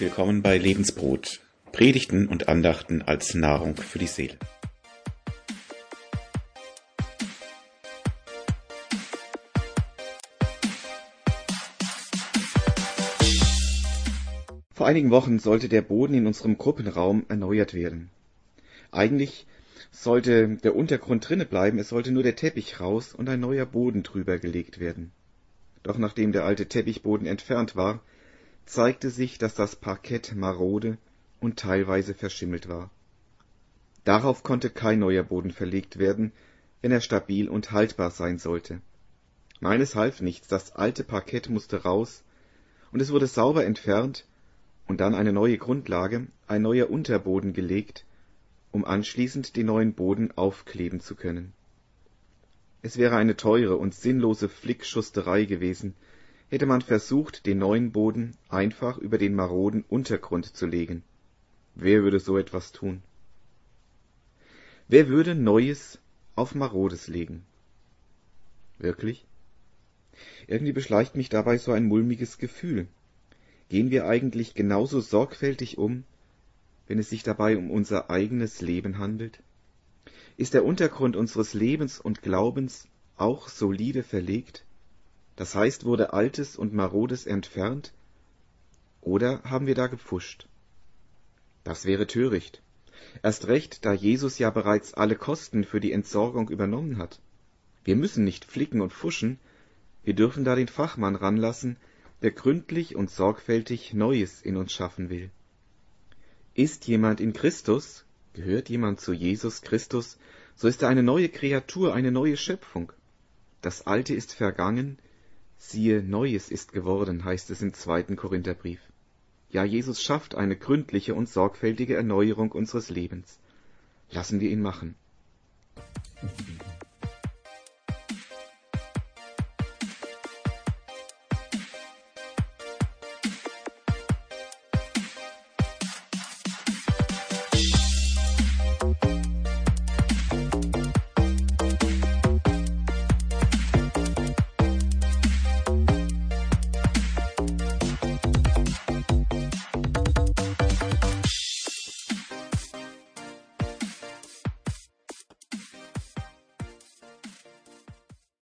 willkommen bei Lebensbrot, Predigten und Andachten als Nahrung für die Seele. Vor einigen Wochen sollte der Boden in unserem Gruppenraum erneuert werden. Eigentlich sollte der Untergrund drinne bleiben, es sollte nur der Teppich raus und ein neuer Boden drüber gelegt werden. Doch nachdem der alte Teppichboden entfernt war, zeigte sich, dass das Parkett marode und teilweise verschimmelt war. Darauf konnte kein neuer Boden verlegt werden, wenn er stabil und haltbar sein sollte. Meines half nichts, das alte Parkett musste raus, und es wurde sauber entfernt und dann eine neue Grundlage, ein neuer Unterboden gelegt, um anschließend den neuen Boden aufkleben zu können. Es wäre eine teure und sinnlose Flickschusterei gewesen, hätte man versucht, den neuen Boden einfach über den maroden Untergrund zu legen. Wer würde so etwas tun? Wer würde Neues auf Marodes legen? Wirklich? Irgendwie beschleicht mich dabei so ein mulmiges Gefühl. Gehen wir eigentlich genauso sorgfältig um, wenn es sich dabei um unser eigenes Leben handelt? Ist der Untergrund unseres Lebens und Glaubens auch solide verlegt? Das heißt, wurde Altes und Marodes entfernt? Oder haben wir da gepfuscht? Das wäre töricht. Erst recht, da Jesus ja bereits alle Kosten für die Entsorgung übernommen hat. Wir müssen nicht flicken und fuschen, wir dürfen da den Fachmann ranlassen, der gründlich und sorgfältig Neues in uns schaffen will. Ist jemand in Christus, gehört jemand zu Jesus Christus, so ist er eine neue Kreatur, eine neue Schöpfung. Das Alte ist vergangen, Siehe, Neues ist geworden, heißt es im zweiten Korintherbrief. Ja, Jesus schafft eine gründliche und sorgfältige Erneuerung unseres Lebens. Lassen wir ihn machen.